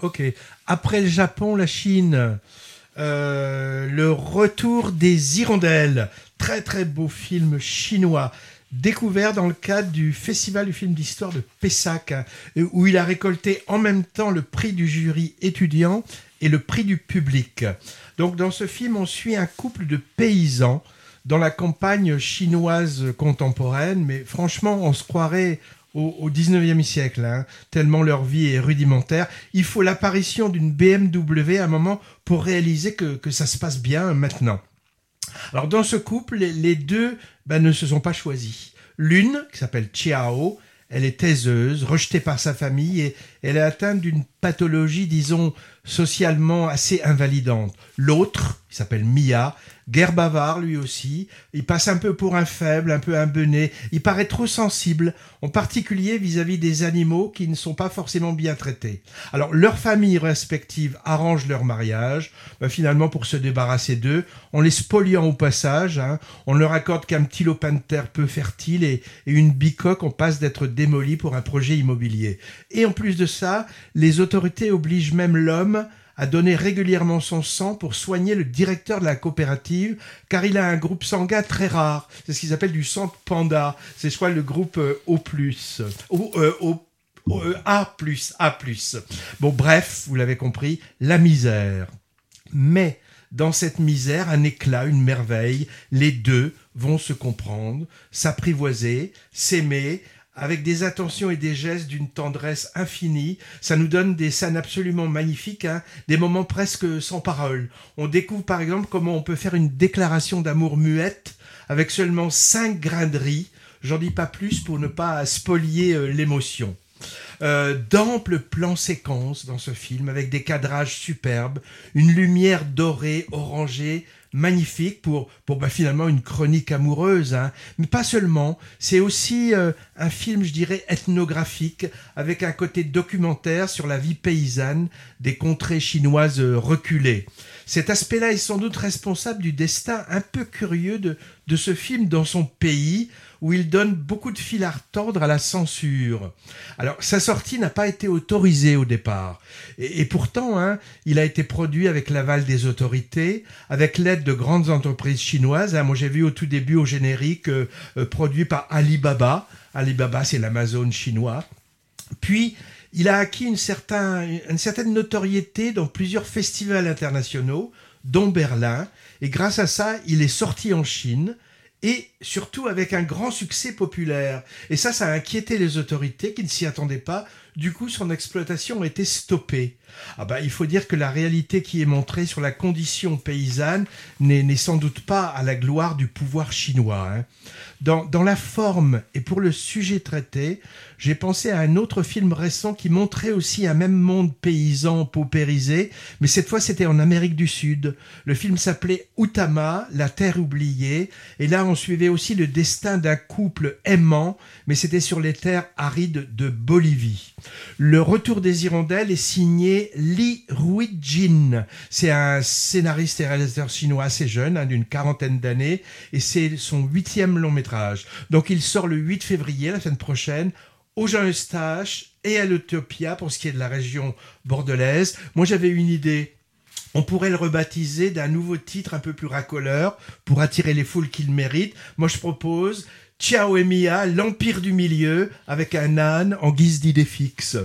Ok. Après le Japon, la Chine. Euh, le retour des hirondelles. Très très beau film chinois. Découvert dans le cadre du Festival du film d'histoire de Pessac, où il a récolté en même temps le prix du jury étudiant et le prix du public. Donc dans ce film, on suit un couple de paysans dans la campagne chinoise contemporaine, mais franchement, on se croirait au, 19e siècle, hein, tellement leur vie est rudimentaire. Il faut l'apparition d'une BMW à un moment pour réaliser que, ça se passe bien maintenant. Alors dans ce couple, les, deux ben, ne se sont pas choisis. L'une, qui s'appelle Chiao, elle est taiseuse, rejetée par sa famille et elle est atteinte d'une pathologie, disons, socialement assez invalidante. L'autre, il s'appelle Mia, guerre bavard lui aussi, il passe un peu pour un faible, un peu un benet, il paraît trop sensible, en particulier vis-à-vis des animaux qui ne sont pas forcément bien traités. Alors leurs familles respectives arrangent leur mariage, ben, finalement pour se débarrasser d'eux, en les spoliant au passage, hein, on leur accorde qu'un petit lopin de terre peu fertile et, une bicoque, on passe d'être démoli pour un projet immobilier. Et en plus de ça, les autorités obligent même l'homme à donner régulièrement son sang pour soigner le directeur de la coopérative, car il a un groupe sanguin très rare. C'est ce qu'ils appellent du sang panda. C'est soit le groupe euh, O+, ou euh, euh, A+, A+. Bon, bref, vous l'avez compris, la misère. Mais dans cette misère, un éclat, une merveille, les deux vont se comprendre, s'apprivoiser, s'aimer, avec des attentions et des gestes d'une tendresse infinie. Ça nous donne des scènes absolument magnifiques, hein, des moments presque sans parole. On découvre par exemple comment on peut faire une déclaration d'amour muette avec seulement cinq grains de riz. J'en dis pas plus pour ne pas spolier euh, l'émotion. Euh, d'amples plans séquences dans ce film avec des cadrages superbes, une lumière dorée, orangée, magnifique pour, bah, finalement une chronique amoureuse. Hein. Mais pas seulement, c'est aussi euh, un film, je dirais, ethnographique, avec un côté documentaire sur la vie paysanne des contrées chinoises euh, reculées. Cet aspect-là est sans doute responsable du destin un peu curieux de, de ce film dans son pays, où il donne beaucoup de fil à retordre à la censure. Alors, sa sortie n'a pas été autorisée au départ. Et, pourtant, hein, il a été produit avec l'aval des autorités, avec l'aide de grandes entreprises chinoises. Hein. Moi, j'ai vu au tout début au générique euh, euh, produit par Alibaba. Alibaba, c'est l'Amazon chinois. Puis, il a acquis une, une certaine notoriété dans plusieurs festivals internationaux, dont Berlin. Et grâce à ça, il est sorti en Chine et surtout avec un grand succès populaire. Et ça, ça a inquiété les autorités qui ne s'y attendaient pas. Du coup, son exploitation a été stoppée. Ah bah, il faut dire que la réalité qui est montrée sur la condition paysanne n'est sans doute pas à la gloire du pouvoir chinois. Hein. Dans, dans, la forme et pour le sujet traité, j'ai pensé à un autre film récent qui montrait aussi un même monde paysan paupérisé, mais cette fois c'était en Amérique du Sud. Le film s'appelait Utama, la terre oubliée, et là on suivait aussi le destin d'un couple aimant, mais c'était sur les terres arides de Bolivie. Le retour des hirondelles est signé Li Ruijin. C'est un scénariste et réalisateur chinois assez jeune, hein, d'une quarantaine d'années, et c'est son huitième long métrage. Donc il sort le 8 février, la semaine prochaine, au Jean Eustache et à l'Utopia pour ce qui est de la région bordelaise. Moi j'avais une idée. On pourrait le rebaptiser d'un nouveau titre un peu plus racoleur pour attirer les foules qu'il mérite. Moi je propose Ciao et Mia, l'Empire du Milieu, avec un âne en guise d'idée fixe.